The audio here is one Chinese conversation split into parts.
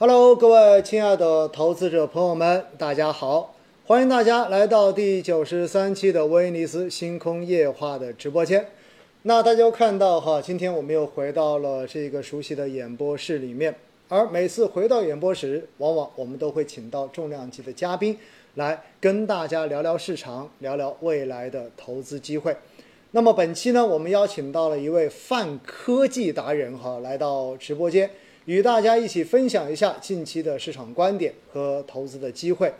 Hello，各位亲爱的投资者朋友们，大家好！欢迎大家来到第九十三期的威尼斯星空夜话的直播间。那大家看到哈，今天我们又回到了这个熟悉的演播室里面。而每次回到演播室，往往我们都会请到重量级的嘉宾来跟大家聊聊市场，聊聊未来的投资机会。那么本期呢，我们邀请到了一位泛科技达人哈，来到直播间，与大家一起分享一下近期的市场观点和投资的机会。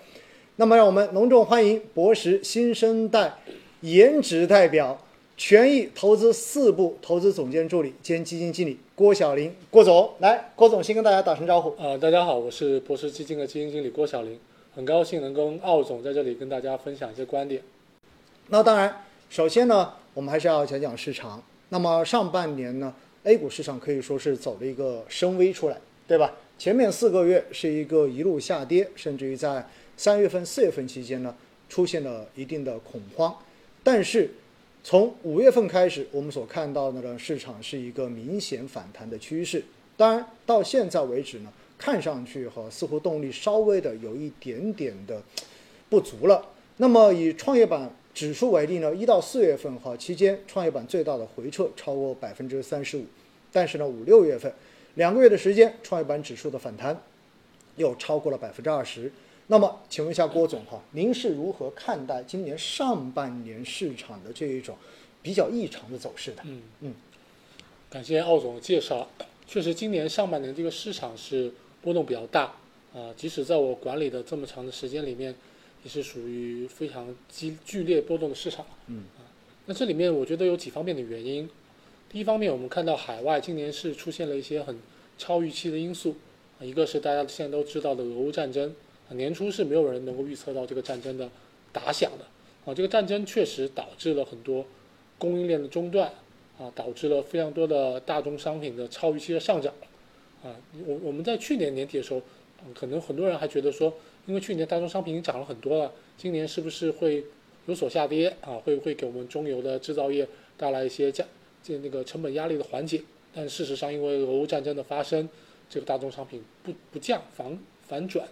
那么让我们隆重欢迎博时新生代颜值代表。权益投资四部投资总监助理兼基金经理郭晓林，郭总来，郭总先跟大家打声招呼。呃，大家好，我是博时基金的基金经理郭晓林，很高兴能跟奥总在这里跟大家分享一些观点。那当然，首先呢，我们还是要讲讲市场。那么上半年呢，A 股市场可以说是走了一个升 V 出来，对吧？前面四个月是一个一路下跌，甚至于在三月份、四月份期间呢，出现了一定的恐慌，但是。从五月份开始，我们所看到的呢，市场是一个明显反弹的趋势。当然，到现在为止呢，看上去哈，似乎动力稍微的有一点点的不足了。那么以创业板指数为例呢，一到四月份哈期间，创业板最大的回撤超过百分之三十五，但是呢，五六月份两个月的时间，创业板指数的反弹又超过了百分之二十。那么，请问一下郭总哈，您是如何看待今年上半年市场的这一种比较异常的走势的？嗯嗯，感谢奥总的介绍。确实，今年上半年这个市场是波动比较大啊，即使在我管理的这么长的时间里面，也是属于非常激剧烈波动的市场。嗯啊，那这里面我觉得有几方面的原因。第一方面，我们看到海外今年是出现了一些很超预期的因素，一个是大家现在都知道的俄乌战争。年初是没有人能够预测到这个战争的打响的啊，这个战争确实导致了很多供应链的中断啊，导致了非常多的大宗商品的超预期的上涨啊。我我们在去年年底的时候，可能很多人还觉得说，因为去年大宗商品已经涨了很多了，今年是不是会有所下跌啊？会不会给我们中游的制造业带来一些价这那个成本压力的缓解？但事实上，因为俄乌战争的发生，这个大宗商品不不降反反转。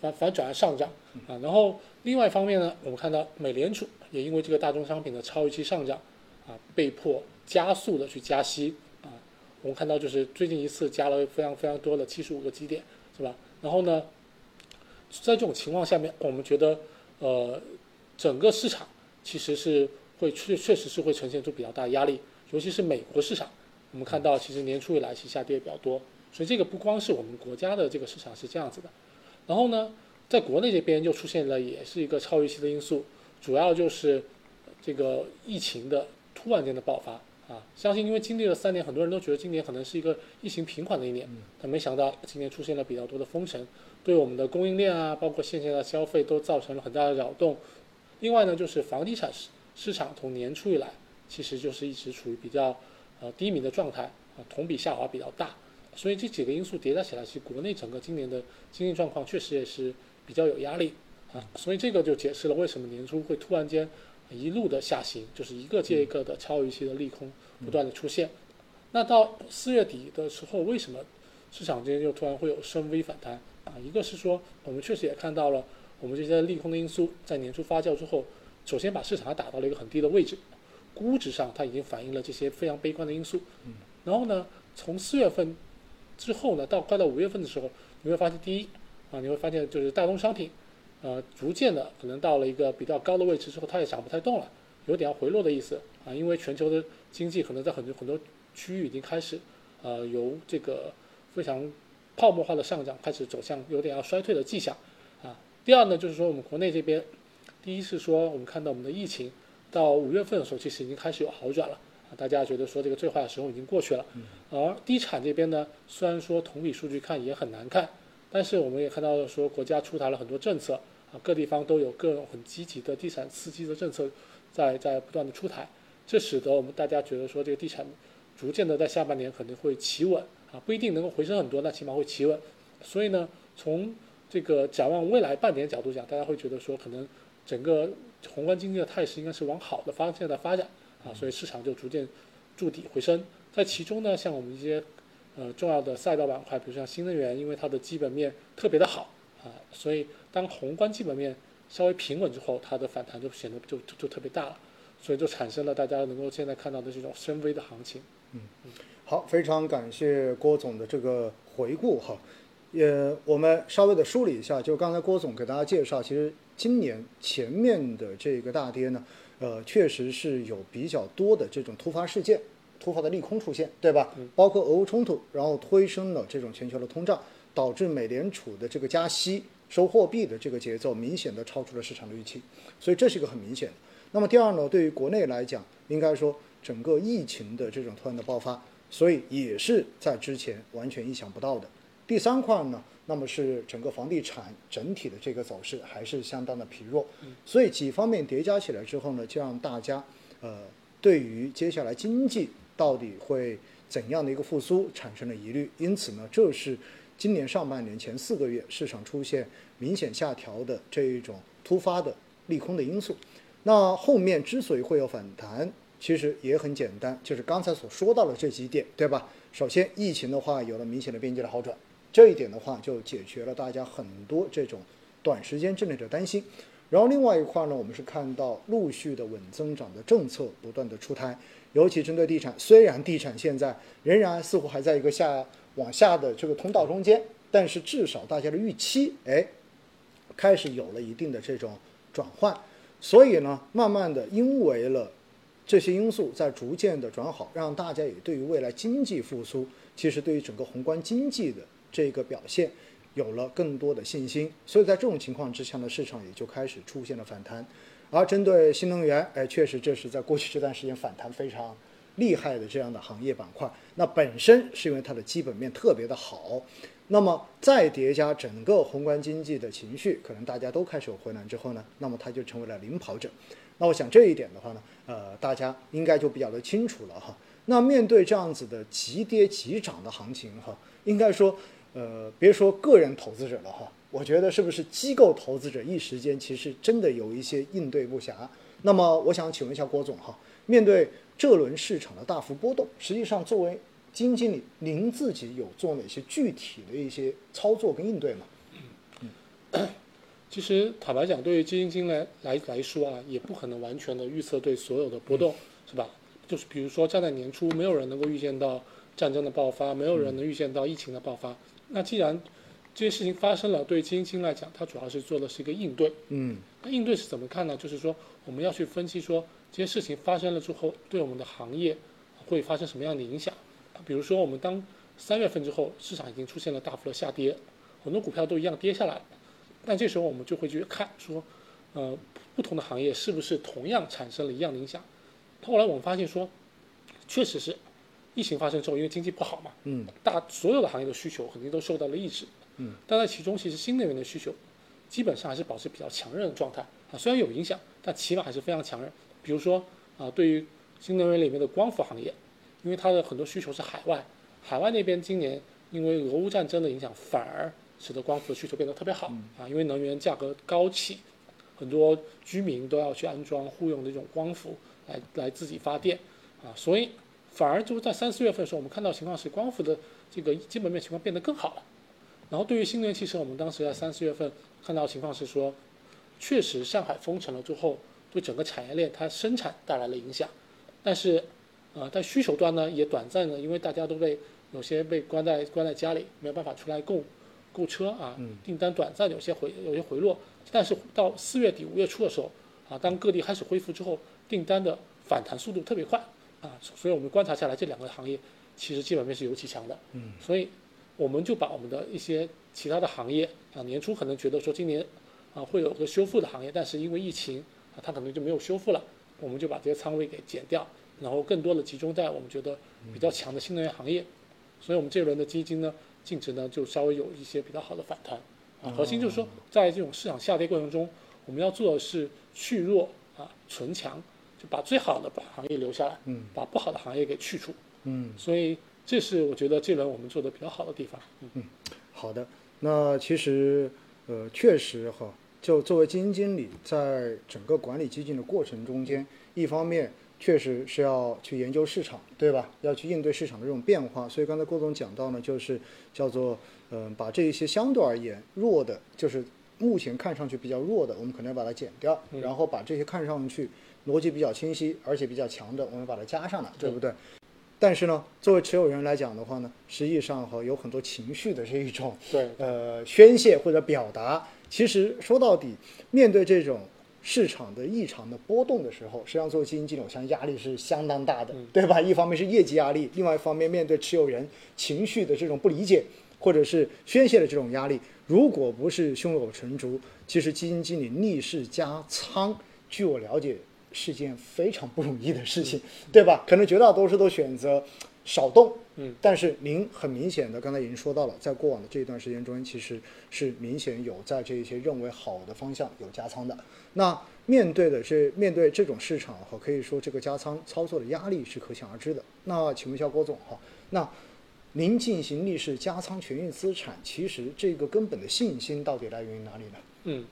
反反转而上涨啊，然后另外一方面呢，我们看到美联储也因为这个大宗商品的超预期上涨啊，被迫加速的去加息啊。我们看到就是最近一次加了非常非常多的七十五个基点，是吧？然后呢，在这种情况下面，我们觉得呃，整个市场其实是会确确实是会呈现出比较大的压力，尤其是美国市场，我们看到其实年初以来其实下跌比较多，所以这个不光是我们国家的这个市场是这样子的。然后呢，在国内这边就出现了，也是一个超预期的因素，主要就是这个疫情的突然间的爆发啊。相信因为经历了三年，很多人都觉得今年可能是一个疫情平缓的一年，但没想到今年出现了比较多的封城，对我们的供应链啊，包括线下的消费都造成了很大的扰动。另外呢，就是房地产市市场从年初以来，其实就是一直处于比较呃低迷的状态啊，同比下滑比较大。所以这几个因素叠加起来，其实国内整个今年的经济状况确实也是比较有压力啊。所以这个就解释了为什么年初会突然间一路的下行，就是一个接一个的超预期的利空不断的出现。那到四月底的时候，为什么市场间又突然会有深 V 反弹啊？一个是说我们确实也看到了我们这些利空的因素在年初发酵之后，首先把市场打到了一个很低的位置，估值上它已经反映了这些非常悲观的因素。然后呢，从四月份。之后呢，到快到五月份的时候，你会发现，第一，啊，你会发现就是大宗商品，呃，逐渐的可能到了一个比较高的位置之后，它也涨不太动了，有点要回落的意思啊，因为全球的经济可能在很多很多区域已经开始，呃，由这个非常泡沫化的上涨开始走向有点要衰退的迹象啊。第二呢，就是说我们国内这边，第一是说我们看到我们的疫情到五月份的时候，其实已经开始有好转了啊。大家觉得说这个最坏的时候已经过去了，而地产这边呢，虽然说同比数据看也很难看，但是我们也看到了说国家出台了很多政策啊，各地方都有各种很积极的地产刺激的政策在在不断的出台，这使得我们大家觉得说这个地产逐渐的在下半年可能会企稳啊，不一定能够回升很多，那起码会企稳。所以呢，从这个展望未来半年角度讲，大家会觉得说可能整个宏观经济的态势应该是往好的方向在发展。啊，所以市场就逐渐筑底回升，在其中呢，像我们一些呃重要的赛道板块，比如像新能源，因为它的基本面特别的好啊，所以当宏观基本面稍微平稳之后，它的反弹就显得就就特别大了，所以就产生了大家能够现在看到的这种深 V 的行情。嗯嗯好，非常感谢郭总的这个回顾哈。也我们稍微的梳理一下，就刚才郭总给大家介绍，其实今年前面的这个大跌呢，呃，确实是有比较多的这种突发事件、突发的利空出现，对吧？包括俄乌冲突，然后推升了这种全球的通胀，导致美联储的这个加息、收货币的这个节奏明显的超出了市场的预期，所以这是一个很明显的。那么第二呢，对于国内来讲，应该说整个疫情的这种突然的爆发，所以也是在之前完全意想不到的。第三块呢，那么是整个房地产整体的这个走势还是相当的疲弱，所以几方面叠加起来之后呢，就让大家呃对于接下来经济到底会怎样的一个复苏产生了疑虑，因此呢，这是今年上半年前四个月市场出现明显下调的这一种突发的利空的因素。那后面之所以会有反弹，其实也很简单，就是刚才所说到的这几点，对吧？首先，疫情的话有了明显的边际的好转，这一点的话就解决了大家很多这种短时间之内的担心。然后另外一块呢，我们是看到陆续的稳增长的政策不断的出台，尤其针对地产，虽然地产现在仍然似乎还在一个下往下的这个通道中间，但是至少大家的预期，哎，开始有了一定的这种转换。所以呢，慢慢的，因为了这些因素在逐渐的转好，让大家也对于未来经济复苏，其实对于整个宏观经济的这个表现有了更多的信心。所以在这种情况之下呢，市场也就开始出现了反弹。而针对新能源，哎，确实这是在过去这段时间反弹非常厉害的这样的行业板块。那本身是因为它的基本面特别的好。那么再叠加整个宏观经济的情绪，可能大家都开始有回暖之后呢，那么它就成为了领跑者。那我想这一点的话呢，呃，大家应该就比较的清楚了哈。那面对这样子的急跌急涨的行情哈，应该说，呃，别说个人投资者了哈，我觉得是不是机构投资者一时间其实真的有一些应对不暇。那么我想请问一下郭总哈，面对这轮市场的大幅波动，实际上作为基金经理，您自己有做哪些具体的一些操作跟应对吗？其实坦白讲，对于基金经理来来来说啊，也不可能完全的预测对所有的波动，是吧？就是比如说，站在年初，没有人能够预见到战争的爆发，没有人能预见到疫情的爆发。那既然这些事情发生了，对基金来讲，它主要是做的是一个应对。嗯那应对是怎么看呢？就是说，我们要去分析说这些事情发生了之后，对我们的行业会发生什么样的影响。比如说，我们当三月份之后，市场已经出现了大幅的下跌，很多股票都一样跌下来了。但这时候我们就会去看说，呃，不同的行业是不是同样产生了一样的影响。后来我们发现说，确实是，疫情发生之后，因为经济不好嘛，嗯。大所有的行业的需求肯定都受到了抑制。嗯，但在其中，其实新能源的需求基本上还是保持比较强韧的状态。啊，虽然有影响，但起码还是非常强韧。比如说啊，对于新能源里面的光伏行业，因为它的很多需求是海外，海外那边今年因为俄乌战争的影响，反而使得光伏的需求变得特别好。啊，因为能源价格高企，很多居民都要去安装户用的这种光伏来来自己发电。啊，所以反而就是在三四月份的时候，我们看到情况是光伏的这个基本面情况变得更好了。然后对于新能源汽车，我们当时在三四月份看到情况是说，确实上海封城了之后，对整个产业链它生产带来了影响，但是，呃，在需求端呢也短暂的，因为大家都被有些被关在关在家里，没有办法出来购购车啊，订单短暂有些回有些回落，但是到四月底五月初的时候啊，当各地开始恢复之后，订单的反弹速度特别快啊，所以我们观察下来这两个行业其实基本面是尤其强的，嗯，所以我们就把我们的一些其他的行业啊，年初可能觉得说今年啊会有个修复的行业，但是因为疫情啊，它可能就没有修复了，我们就把这些仓位给减掉，然后更多的集中在我们觉得比较强的新能源行业，所以我们这一轮的基金呢，净值呢就稍微有一些比较好的反弹。啊，核心就是说在这种市场下跌过程中，我们要做的是去弱啊存强，就把最好的把行业留下来，嗯把不好的行业给去除，嗯，所以这是我觉得这轮我们做的比较好的地方，嗯。好的。那其实呃，确实哈，就作为基金经理，在整个管理基金的过程中间，一方面确实是要去研究市场，对吧？要去应对市场的这种变化。所以刚才郭总讲到呢，就是叫做嗯、把这一些相对而言弱的，就是目前看上去比较弱的，我们可能要把它减掉，然后把这些看上去逻辑比较清晰而且比较强的，我们把它加上了，对不对？但是呢，作为持有人来讲的话呢，实际上哈有很多情绪的这一种对，呃宣泄或者表达。其实说到底，面对这种市场的异常的波动的时候，实际上作为基金经理，我相信压力是相当大的，对吧？一方面是业绩压力，另外一方面面对持有人情绪的这种不理解或者是宣泄的这种压力，如果不是胸有成竹，其实基金经理逆势加仓，据我了解是件非常不容易的事情，对吧？可能绝大多数都选择少动，嗯，但是您很明显的刚才已经说到了，在过往的这一段时间中，其实是明显有在这一些认为好的方向有加仓的。那面对的是面对这种市场和，可以说这个加仓操作的压力是可想而知的。那请问一下郭总哈，那您进行逆势加仓权益资产，其实这个根本的信心到底来源于哪里呢？嗯，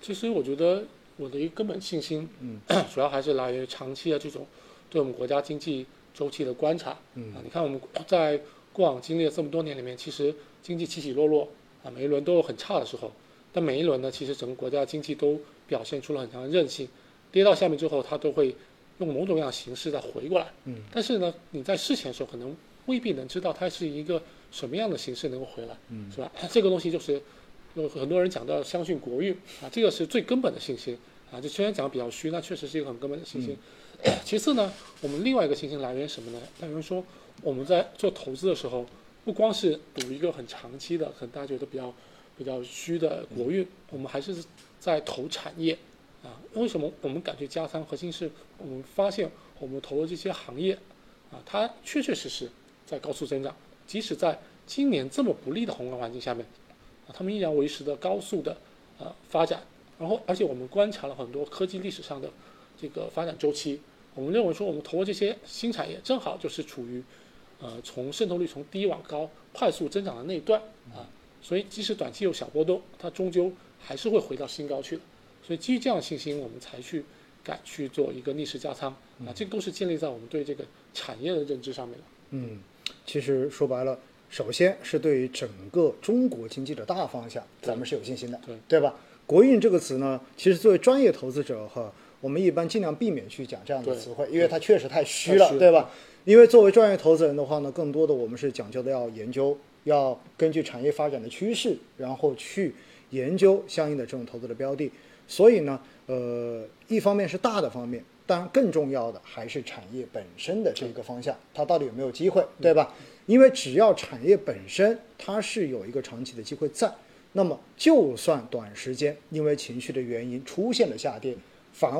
其实我觉得我的一个根本信心，嗯，主要还是来源于长期的这种对我们国家经济周期的观察。嗯啊，你看我们在过往经历了这么多年里面，其实经济起起落落啊，每一轮都有很差的时候，但每一轮呢，其实整个国家经济都表现出了很强的韧性，跌到下面之后，它都会用某种样的形式再回过来。嗯，但是呢，你在事前的时候可能未必能知道它是一个什么样的形式能够回来，嗯是吧？这个东西就是有很多人讲到相信国运啊，这个是最根本的信心啊。就虽然讲的比较虚，那确实是一个很根本的信心。其次呢，我们另外一个信心来源是什么呢？来源于说我们在做投资的时候，不光是赌一个很长期的，可能大家觉得比较比较虚的国运，我们还是在投产业啊。为什么我们敢去加仓？核心是我们发现我们投的这些行业啊，它确确实实在高速增长，即使在今年这么不利的宏观环境下面，啊，他们依然维持着高速的呃发展。然后，而且我们观察了很多科技历史上的这个发展周期，我们认为说我们投的这些新产业，正好就是处于呃从渗透率从低往高快速增长的那一段啊，所以即使短期有小波动，它终究还是会回到新高去的。所以基于这样的信心，我们才去敢去做一个逆势加仓啊，这个都是建立在我们对这个产业的认知上面的。嗯，其实说白了，首先是对于整个中国经济的大方向，咱们是有信心的，对对吧？国运这个词呢，其实作为专业投资者哈，我们一般尽量避免去讲这样的词汇，因为它确实太虚了，对吧？因为作为专业投资人的话呢，更多的我们是讲究的要研究，要根据产业发展的趋势，然后去研究相应的这种投资的标的。所以呢，呃，一方面是大的方面，当然更重要的还是产业本身的这个方向，它到底有没有机会，对吧？因为只要产业本身它是有一个长期的机会在，那么就算短时间因为情绪的原因出现了下跌，反而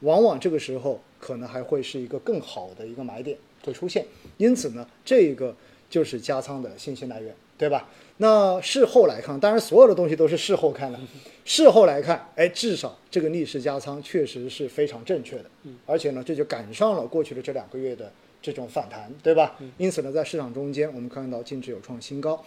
往往这个时候可能还会是一个更好的一个买点会出现。因此呢，这个就是加仓的信息来源，对吧？那事后来看，当然所有的东西都是事后看的。事后来看，哎，至少这个逆势加仓确实是非常正确的，而且呢，这就赶上了过去的这两个月的这种反弹，对吧？因此呢，在市场中间，我们看到净值有创新高。